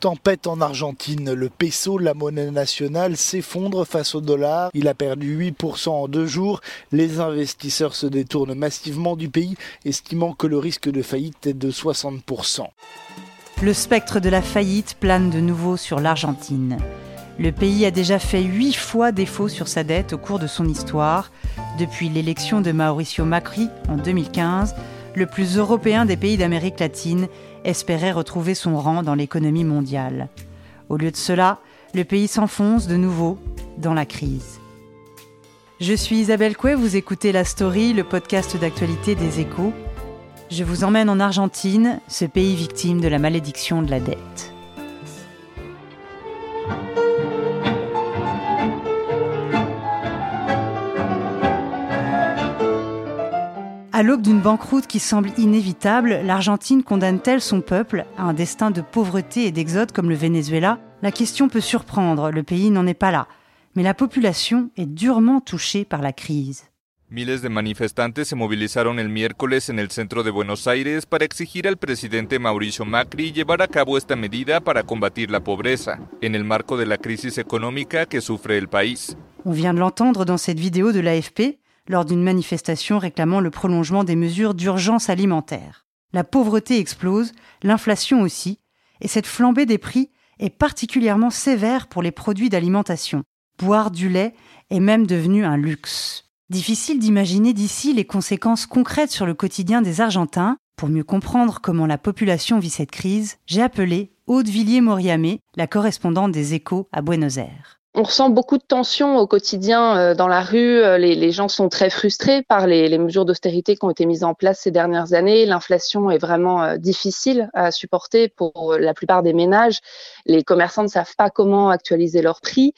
Tempête en Argentine, le peso, la monnaie nationale, s'effondre face au dollar. Il a perdu 8% en deux jours. Les investisseurs se détournent massivement du pays, estimant que le risque de faillite est de 60%. Le spectre de la faillite plane de nouveau sur l'Argentine. Le pays a déjà fait huit fois défaut sur sa dette au cours de son histoire, depuis l'élection de Mauricio Macri en 2015, le plus européen des pays d'Amérique latine espérait retrouver son rang dans l'économie mondiale. Au lieu de cela, le pays s'enfonce de nouveau dans la crise. Je suis Isabelle Coué, vous écoutez La Story, le podcast d'actualité des échos. Je vous emmène en Argentine, ce pays victime de la malédiction de la dette. À l'aube d'une banqueroute qui semble inévitable, l'Argentine condamne-t-elle son peuple à un destin de pauvreté et d'exode comme le Venezuela? La question peut surprendre, le pays n'en est pas là. Mais la population est durement touchée par la crise. Miles de manifestantes se movilizaron el miércoles en el centro de Buenos Aires para exigir al presidente Mauricio Macri llevar a cabo esta medida para combatir la pobreza, en el marco de la crisis económica que sufre el país. On vient de l'entendre dans cette vidéo de l'AFP, lors d'une manifestation réclamant le prolongement des mesures d'urgence alimentaire. La pauvreté explose, l'inflation aussi, et cette flambée des prix est particulièrement sévère pour les produits d'alimentation. Boire du lait est même devenu un luxe. Difficile d'imaginer d'ici les conséquences concrètes sur le quotidien des Argentins. Pour mieux comprendre comment la population vit cette crise, j'ai appelé Aude Villiers-Moriamé, la correspondante des Échos à Buenos Aires. On ressent beaucoup de tensions au quotidien euh, dans la rue. Euh, les, gens sont très frustrés par les, mesures d'austérité qui ont été mises en place ces dernières années. L'inflation est vraiment euh, difficile à supporter pour la plupart des ménages. Les commerçants ne savent pas comment actualiser leurs prix.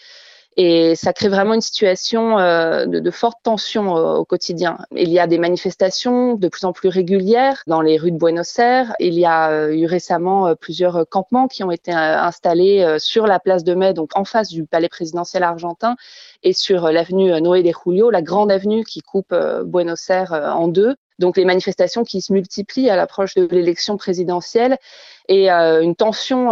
Et ça crée vraiment une situation euh, de, de, forte tension euh, au quotidien. Il y a des manifestations de plus en plus régulières dans les rues de Buenos Aires. Il y a euh, eu récemment plusieurs campements qui ont été installés sur la place de Mai, donc en face du palais présidentiel argentin, et sur l'avenue Noé de Julio, la grande avenue qui coupe Buenos Aires en deux. Donc les manifestations qui se multiplient à l'approche de l'élection présidentielle et une tension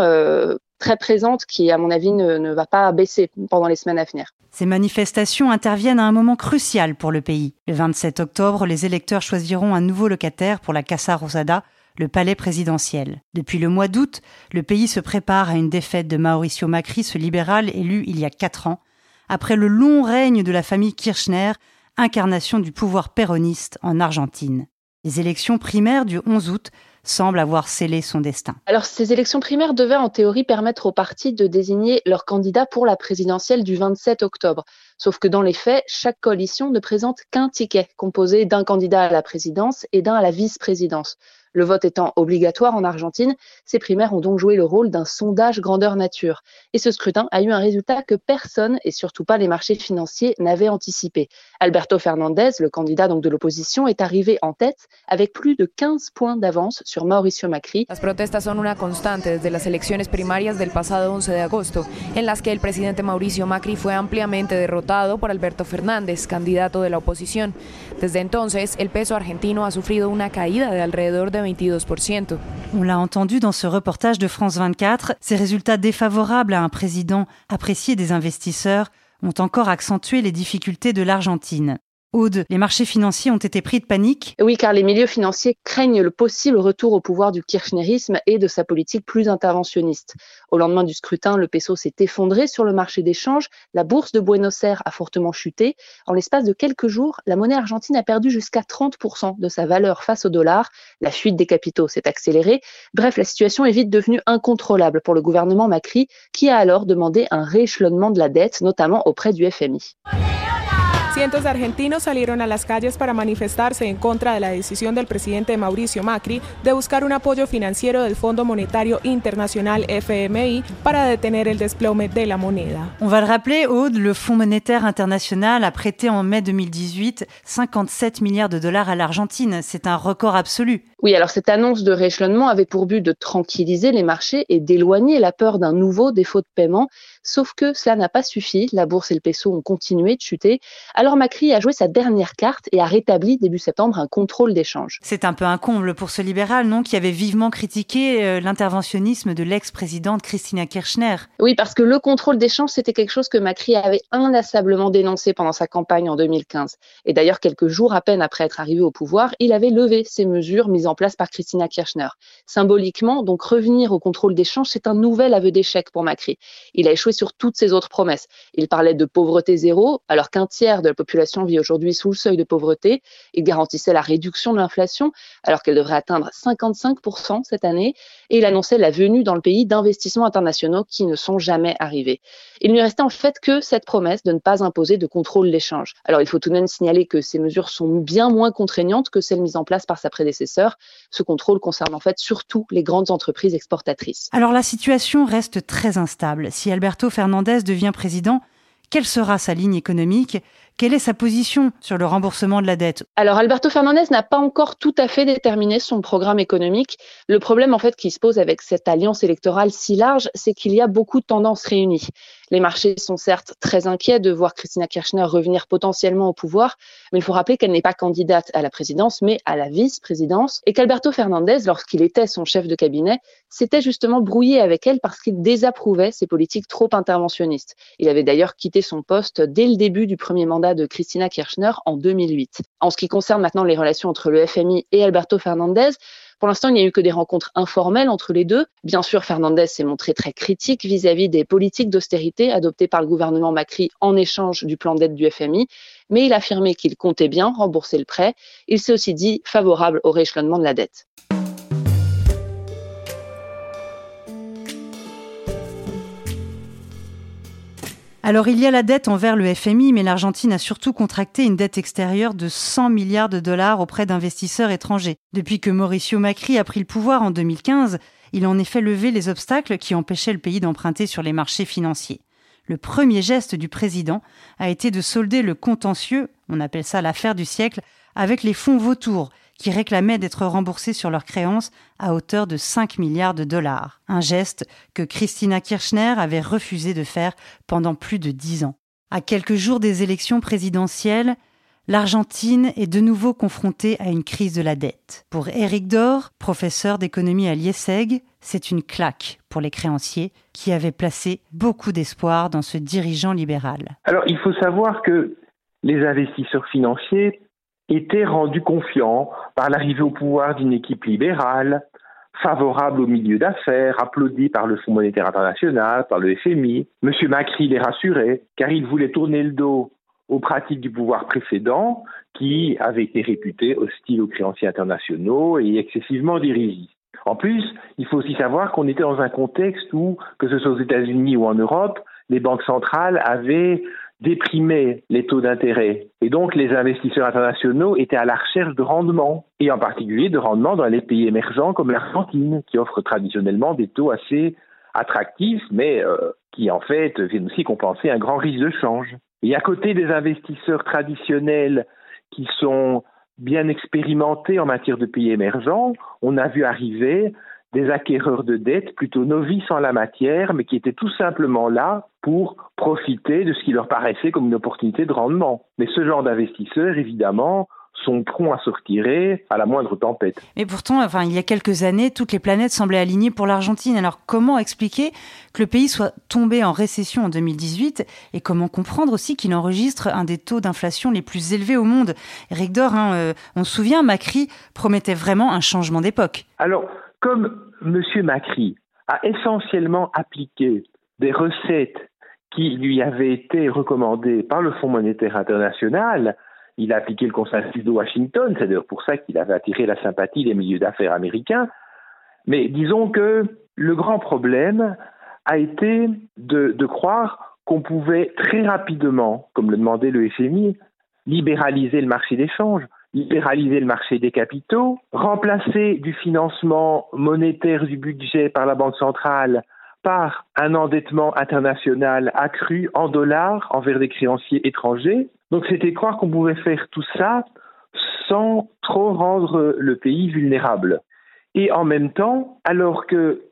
très présente qui, à mon avis, ne, va pas baisser pendant les semaines à venir. Ces manifestations interviennent à un moment crucial pour le pays. Le 27 octobre, les électeurs choisiront un nouveau locataire pour la Casa Rosada, le palais présidentiel. Depuis le mois d'août, le pays se prépare à une défaite de Mauricio Macri, ce libéral élu il y a quatre ans, après le long règne de la famille Kirchner, incarnation du pouvoir péroniste en Argentine. Les élections primaires du 11 août semble avoir scellé son destin. Alors ces élections primaires devaient en théorie permettre aux partis de désigner leur candidat pour la présidentielle du 27 octobre. Sauf que dans les faits, chaque coalition ne présente qu'un ticket composé d'un candidat à la présidence et d'un à la vice-présidence. Le vote étant obligatoire en Argentine, ces primaires ont donc joué le rôle d'un sondage grandeur nature. Et ce scrutin a eu un résultat que personne, et surtout pas les marchés financiers, n'avaient anticipé. Alberto Fernandez, le candidat donc de l'opposition, est arrivé en tête avec plus de 15 points d'avance sur Mauricio Macri. Las protestas son una constante desde las elecciones primarias del pasado 11 de agosto, en las que el Mauricio Macri fue ampliamente derrotado por Alberto Fernández, candidato de la oposición. Desde entonces, el peso argentino ha sufrido una caída de alrededor de 22%. On l'a entendu dans ce reportage de France 24, ces résultats défavorables à un président apprécié des investisseurs ont encore accentué les difficultés de l'Argentine. Aude, les marchés financiers ont été pris de panique Oui, car les milieux financiers craignent le possible retour au pouvoir du kirchnerisme et de sa politique plus interventionniste. Au lendemain du scrutin, le peso s'est effondré sur le marché des changes, la bourse de Buenos Aires a fortement chuté. En l'espace de quelques jours, la monnaie argentine a perdu jusqu'à 30% de sa valeur face au dollar. La fuite des capitaux s'est accélérée. Bref, la situation est vite devenue incontrôlable pour le gouvernement Macri, qui a alors demandé un rééchelonnement de la dette, notamment auprès du FMI. Cientos de argentinos salieron a las calles para manifestarse en contra de la decisión del presidente Mauricio Macri de buscar un apoyo financiero del Fondo Monetario International FMI para detener el desplome de la moneda. On va le rappeler, Aude, le Fonds monétaire international a prêté en mai 2018 57 milliards de dollars à l'Argentine. C'est un record absolu. Oui, alors cette annonce de rééchelonnement avait pour but de tranquilliser les marchés et d'éloigner la peur d'un nouveau défaut de paiement. Sauf que cela n'a pas suffi. La bourse et le peso ont continué de chuter. Alors Macri a joué sa dernière carte et a rétabli début septembre un contrôle d'échange. C'est un peu un comble pour ce libéral, non, qui avait vivement critiqué euh, l'interventionnisme de l'ex-présidente Christina Kirchner. Oui, parce que le contrôle d'échange, c'était quelque chose que Macri avait inlassablement dénoncé pendant sa campagne en 2015. Et d'ailleurs, quelques jours à peine après être arrivé au pouvoir, il avait levé ces mesures mises en place par Christina Kirchner. Symboliquement, donc revenir au contrôle d'échange, c'est un nouvel aveu d'échec pour Macri. Il a échoué sur toutes ses autres promesses. Il parlait de pauvreté zéro, alors qu'un tiers de la population vit aujourd'hui sous le seuil de pauvreté. Il garantissait la réduction de l'inflation, alors qu'elle devrait atteindre 55% cette année. Et il annonçait la venue dans le pays d'investissements internationaux qui ne sont jamais arrivés. Il ne lui restait en fait que cette promesse de ne pas imposer de contrôle d'échange. Alors il faut tout de même signaler que ces mesures sont bien moins contraignantes que celles mises en place par sa prédécesseur. Ce contrôle concerne en fait surtout les grandes entreprises exportatrices. Alors la situation reste très instable. Si Albert Alberto Fernandez devient président, quelle sera sa ligne économique? Quelle est sa position sur le remboursement de la dette? Alors Alberto Fernandez n'a pas encore tout à fait déterminé son programme économique. Le problème en fait qui se pose avec cette alliance électorale si large, c'est qu'il y a beaucoup de tendances réunies. Les marchés sont certes très inquiets de voir Christina Kirchner revenir potentiellement au pouvoir, mais il faut rappeler qu'elle n'est pas candidate à la présidence, mais à la vice-présidence, et qu'Alberto Fernandez, lorsqu'il était son chef de cabinet, s'était justement brouillé avec elle parce qu'il désapprouvait ses politiques trop interventionnistes. Il avait d'ailleurs quitté son poste dès le début du premier mandat de Christina Kirchner en 2008. En ce qui concerne maintenant les relations entre le FMI et Alberto Fernandez, pour l'instant, il n'y a eu que des rencontres informelles entre les deux. Bien sûr, Fernandez s'est montré très critique vis-à-vis des politiques d'austérité adoptées par le gouvernement Macri en échange du plan d'aide du FMI, mais il a affirmé qu'il comptait bien rembourser le prêt. Il s'est aussi dit favorable au rééchelonnement de la dette. Alors il y a la dette envers le FMI, mais l'Argentine a surtout contracté une dette extérieure de 100 milliards de dollars auprès d'investisseurs étrangers. Depuis que Mauricio Macri a pris le pouvoir en 2015, il a en effet levé les obstacles qui empêchaient le pays d'emprunter sur les marchés financiers. Le premier geste du président a été de solder le contentieux, on appelle ça l'affaire du siècle, avec les fonds vautours, qui réclamaient d'être remboursés sur leurs créances à hauteur de 5 milliards de dollars. Un geste que Christina Kirchner avait refusé de faire pendant plus de dix ans. À quelques jours des élections présidentielles, l'Argentine est de nouveau confrontée à une crise de la dette. Pour Eric Dor, professeur d'économie à l'IESEG, c'est une claque pour les créanciers qui avaient placé beaucoup d'espoir dans ce dirigeant libéral. Alors il faut savoir que les investisseurs financiers était rendu confiant par l'arrivée au pouvoir d'une équipe libérale, favorable au milieu d'affaires, applaudi par le Fonds monétaire international, par le FMI. M. Macri les rassurait, car il voulait tourner le dos aux pratiques du pouvoir précédent, qui avait été réputé hostile aux créanciers internationaux et excessivement dirigiste. En plus, il faut aussi savoir qu'on était dans un contexte où, que ce soit aux États-Unis ou en Europe, les banques centrales avaient déprimait les taux d'intérêt. Et donc, les investisseurs internationaux étaient à la recherche de rendement, et en particulier de rendement dans les pays émergents comme l'Argentine, qui offre traditionnellement des taux assez attractifs, mais euh, qui en fait viennent aussi compenser un grand risque de change. Et à côté des investisseurs traditionnels qui sont bien expérimentés en matière de pays émergents, on a vu arriver des acquéreurs de dettes plutôt novices en la matière, mais qui étaient tout simplement là pour profiter de ce qui leur paraissait comme une opportunité de rendement. Mais ce genre d'investisseurs, évidemment, sont prompts à se retirer à la moindre tempête. Mais pourtant, enfin, il y a quelques années, toutes les planètes semblaient alignées pour l'Argentine. Alors comment expliquer que le pays soit tombé en récession en 2018 et comment comprendre aussi qu'il enregistre un des taux d'inflation les plus élevés au monde? Eric Dor, hein, euh, on se souvient, Macri promettait vraiment un changement d'époque. Alors, comme M. Macri a essentiellement appliqué des recettes qui lui avaient été recommandées par le Fonds monétaire international, il a appliqué le consensus de Washington, c'est d'ailleurs pour ça qu'il avait attiré la sympathie des milieux d'affaires américains. Mais disons que le grand problème a été de, de croire qu'on pouvait très rapidement, comme le demandait le FMI, libéraliser le marché d'échange, libéraliser le marché des capitaux, remplacer du financement monétaire du budget par la Banque centrale par un endettement international accru en dollars envers des créanciers étrangers. Donc c'était croire qu'on pouvait faire tout ça sans trop rendre le pays vulnérable. Et en même temps, alors que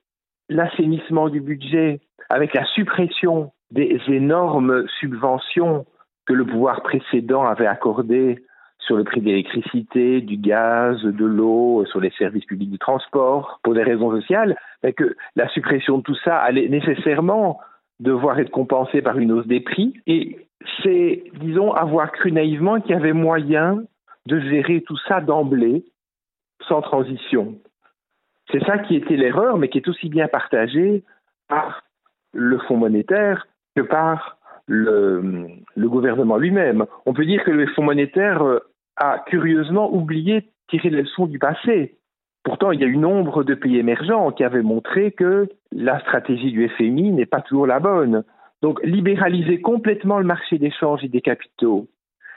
l'assainissement du budget, avec la suppression des énormes subventions que le pouvoir précédent avait accordées sur le prix de l'électricité, du gaz, de l'eau, sur les services publics de transport, pour des raisons sociales, que la suppression de tout ça allait nécessairement devoir être compensée par une hausse des prix. Et c'est, disons, avoir cru naïvement qu'il y avait moyen de gérer tout ça d'emblée, sans transition. C'est ça qui était l'erreur, mais qui est aussi bien partagée par le Fonds monétaire que par le, le gouvernement lui-même. On peut dire que le Fonds monétaire euh, a curieusement oublié de tirer les leçons du passé. Pourtant, il y a eu nombre de pays émergents qui avaient montré que la stratégie du FMI n'est pas toujours la bonne. Donc, libéraliser complètement le marché d'échange et des capitaux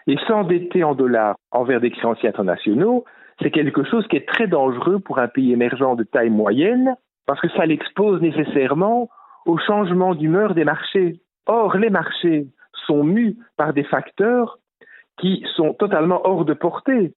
et s'endetter en dollars envers des créanciers internationaux, c'est quelque chose qui est très dangereux pour un pays émergent de taille moyenne parce que ça l'expose nécessairement au changement d'humeur des marchés. Or, les marchés sont mus par des facteurs qui sont totalement hors de portée,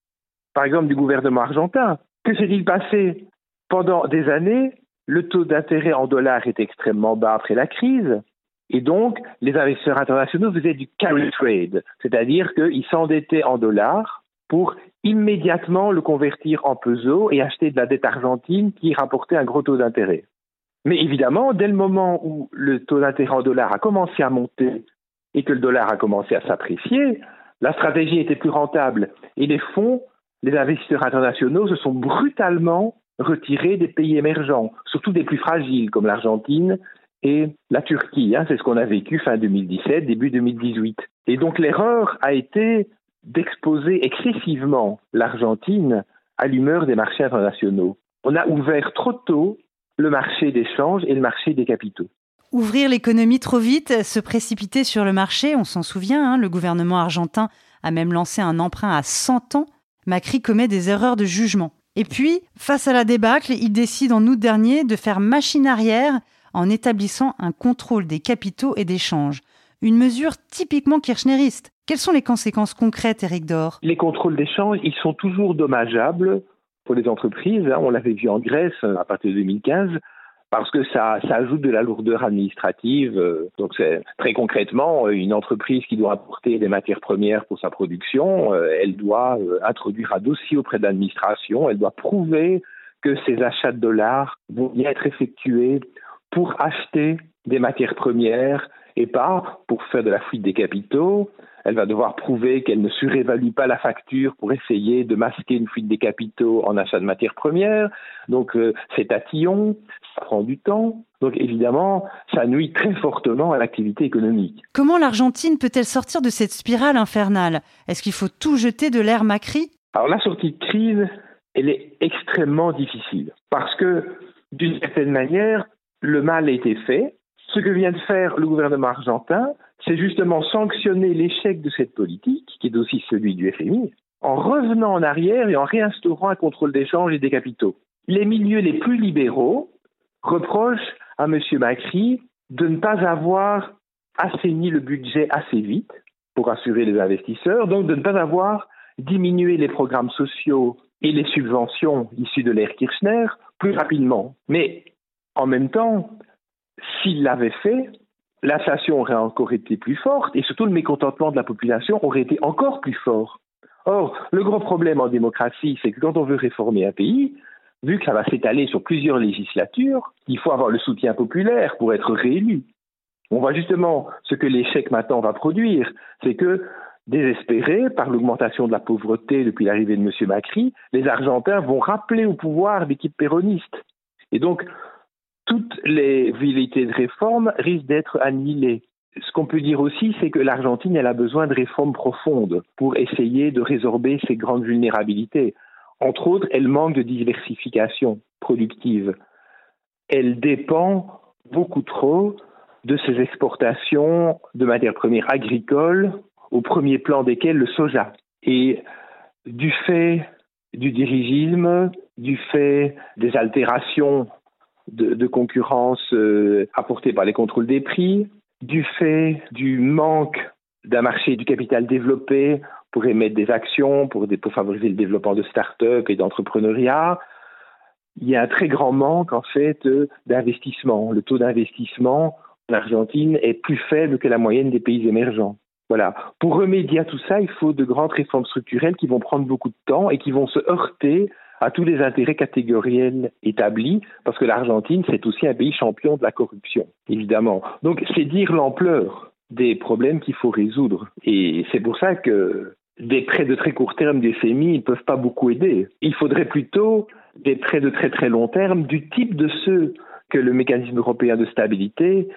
par exemple du gouvernement argentin. Que s'est-il passé? Pendant des années, le taux d'intérêt en dollars est extrêmement bas après la crise, et donc les investisseurs internationaux faisaient du carry trade, c'est-à-dire qu'ils s'endettaient en dollars pour immédiatement le convertir en pesos et acheter de la dette argentine qui rapportait un gros taux d'intérêt. Mais évidemment, dès le moment où le taux d'intérêt en dollars a commencé à monter et que le dollar a commencé à s'apprécier, la stratégie était plus rentable et les fonds, les investisseurs internationaux se sont brutalement retirés des pays émergents, surtout des plus fragiles comme l'Argentine et la Turquie. Hein. c'est ce qu'on a vécu fin 2017, début 2018. Et donc l'erreur a été d'exposer excessivement l'Argentine à l'humeur des marchés internationaux. On a ouvert trop tôt le marché d'échange et le marché des capitaux. Ouvrir l'économie trop vite, se précipiter sur le marché, on s'en souvient, hein, le gouvernement argentin a même lancé un emprunt à 100 ans. Macri commet des erreurs de jugement. Et puis, face à la débâcle, il décide en août dernier de faire machine arrière en établissant un contrôle des capitaux et des changes. Une mesure typiquement kirchneriste. Quelles sont les conséquences concrètes, Eric Dor? Les contrôles d'échange, ils sont toujours dommageables pour les entreprises. Hein. On l'avait vu en Grèce à partir de 2015 parce que ça, ajoute de la lourdeur administrative. Euh, donc très concrètement une entreprise qui doit apporter des matières premières pour sa production, euh, elle doit euh, introduire un dossier auprès de l'administration, elle doit prouver que ses achats de dollars vont bien être effectués pour acheter des matières premières et pas pour faire de la fuite des capitaux. Elle va devoir prouver qu'elle ne surévalue pas la facture pour essayer de masquer une fuite des capitaux en achat de matières premières. Donc euh, c'est tatillon, ça prend du temps. Donc évidemment, ça nuit très fortement à l'activité économique. Comment l'Argentine peut-elle sortir de cette spirale infernale? Est-ce qu'il faut tout jeter de l'air Macri? Alors la sortie de crise, elle est extrêmement difficile parce que d'une certaine manière, le mal a été fait, ce que vient de faire le gouvernement argentin, c'est justement sanctionner l'échec de cette politique, qui est aussi celui du FMI, en revenant en arrière et en réinstaurant un contrôle d'échange et des capitaux. Les milieux les plus libéraux reprochent à M. Macri de ne pas avoir assaini le budget assez vite pour assurer les investisseurs, donc de ne pas avoir diminué les programmes sociaux et les subventions issues de l'ère Kirchner plus rapidement. Mais en même temps, s'il l'avait fait, l'inflation aurait encore été plus forte et surtout le mécontentement de la population aurait été encore plus fort. Or, le gros problème en démocratie, c'est que quand on veut réformer un pays, vu que ça va s'étaler sur plusieurs législatures, il faut avoir le soutien populaire pour être réélu. On voit justement ce que l'échec maintenant va produire, c'est que désespérés par l'augmentation de la pauvreté depuis l'arrivée de M. Macri, les Argentins vont rappeler au pouvoir l'équipe péroniste. Et donc, toutes les velléités de réforme risquent d'être annihilées. Ce qu'on peut dire aussi, c'est que l'Argentine, elle a besoin de réformes profondes pour essayer de résorber ses grandes vulnérabilités. Entre autres, elle manque de diversification productive. Elle dépend beaucoup trop de ses exportations de matières premières agricoles, au premier plan desquelles le soja. Et du fait du dirigisme, du fait des altérations de, concurrence euh, apportées par les contrôles des prix, du fait du manque d'un marché du capital développé pour émettre des actions, pour, favoriser le développement de start-up et d'entrepreneuriat, il y a un très grand manque en fait d'investissement. Le taux d'investissement en Argentine est plus faible que la moyenne des pays émergents. Voilà. Pour remédier à tout ça, il faut de grandes réformes structurelles qui vont prendre beaucoup de temps et qui vont se heurter à tous les intérêts catégoriels établis, parce que l'Argentine, c'est aussi un pays champion de la corruption, évidemment. Donc, c'est dire l'ampleur des problèmes qu'il faut résoudre. Et c'est pour ça que des prêts de très court terme des FMI ne peuvent pas beaucoup aider. Il faudrait plutôt des prêts de très très long terme du type de ceux que le mécanisme européen de stabilité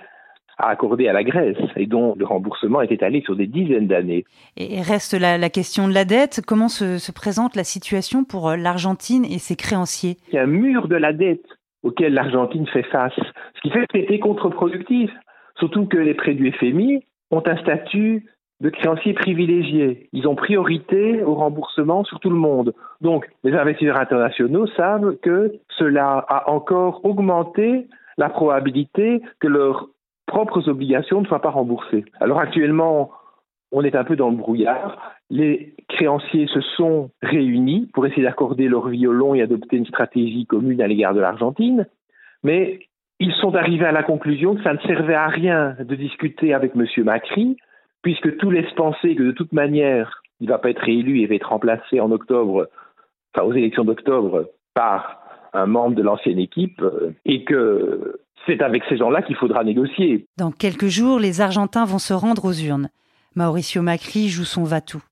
a accordé à la Grèce et dont le remboursement est étalé sur des dizaines d'années. Et reste la, question de la dette. Comment se, présente la situation pour euh, l'Argentine et ses créanciers? Il y a un mur de la dette auquel l'Argentine fait face, ce qui fait que c'était contre-productif. Surtout que les prêts du FMI ont un statut de créanciers privilégiés. Ils ont priorité au remboursement sur tout le monde. Donc, les investisseurs internationaux savent que cela a encore augmenté la probabilité que leurs propres obligations ne soient pas remboursées. Alors actuellement, on est un peu dans le brouillard. Les créanciers se sont réunis pour essayer d'accorder leur violon et adopter une stratégie commune à l'égard de l'Argentine, mais ils sont arrivés à la conclusion que ça ne servait à rien de discuter avec M. Macri, puisque tout laisse penser que de toute manière, il ne va pas être réélu et va être remplacé en octobre, enfin aux élections d'octobre, par un membre de l'ancienne équipe, et que c'est avec ces gens-là qu'il faudra négocier. Dans quelques jours, les Argentins vont se rendre aux urnes. Mauricio Macri joue son va-tout.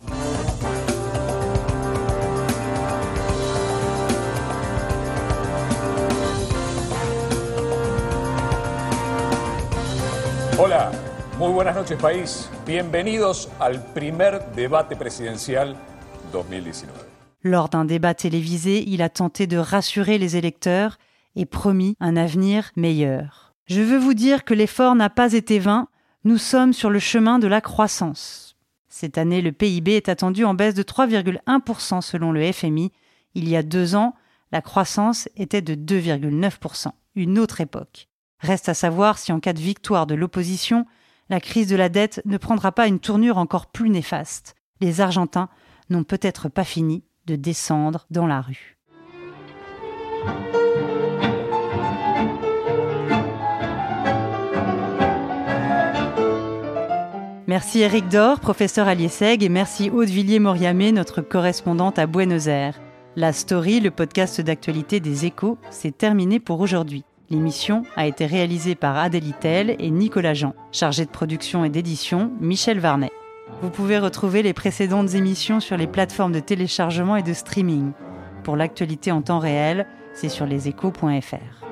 Hola, muy buenas noches país. Bienvenidos al primer debate presidencial 2019. Lors d'un débat télévisé, il a tenté de rassurer les électeurs et promis un avenir meilleur. Je veux vous dire que l'effort n'a pas été vain, nous sommes sur le chemin de la croissance. Cette année, le PIB est attendu en baisse de 3,1% selon le FMI. Il y a deux ans, la croissance était de 2,9%, une autre époque. Reste à savoir si en cas de victoire de l'opposition, la crise de la dette ne prendra pas une tournure encore plus néfaste. Les Argentins n'ont peut-être pas fini de descendre dans la rue. Merci Eric Dor, professeur à l'IESEG, et merci Aude Villiers-Moriamé, notre correspondante à Buenos Aires. La Story, le podcast d'actualité des échos, c'est terminé pour aujourd'hui. L'émission a été réalisée par Adèle Itel et Nicolas Jean. Chargé de production et d'édition, Michel Varnet. Vous pouvez retrouver les précédentes émissions sur les plateformes de téléchargement et de streaming. Pour l'actualité en temps réel, c'est sur leséchos.fr.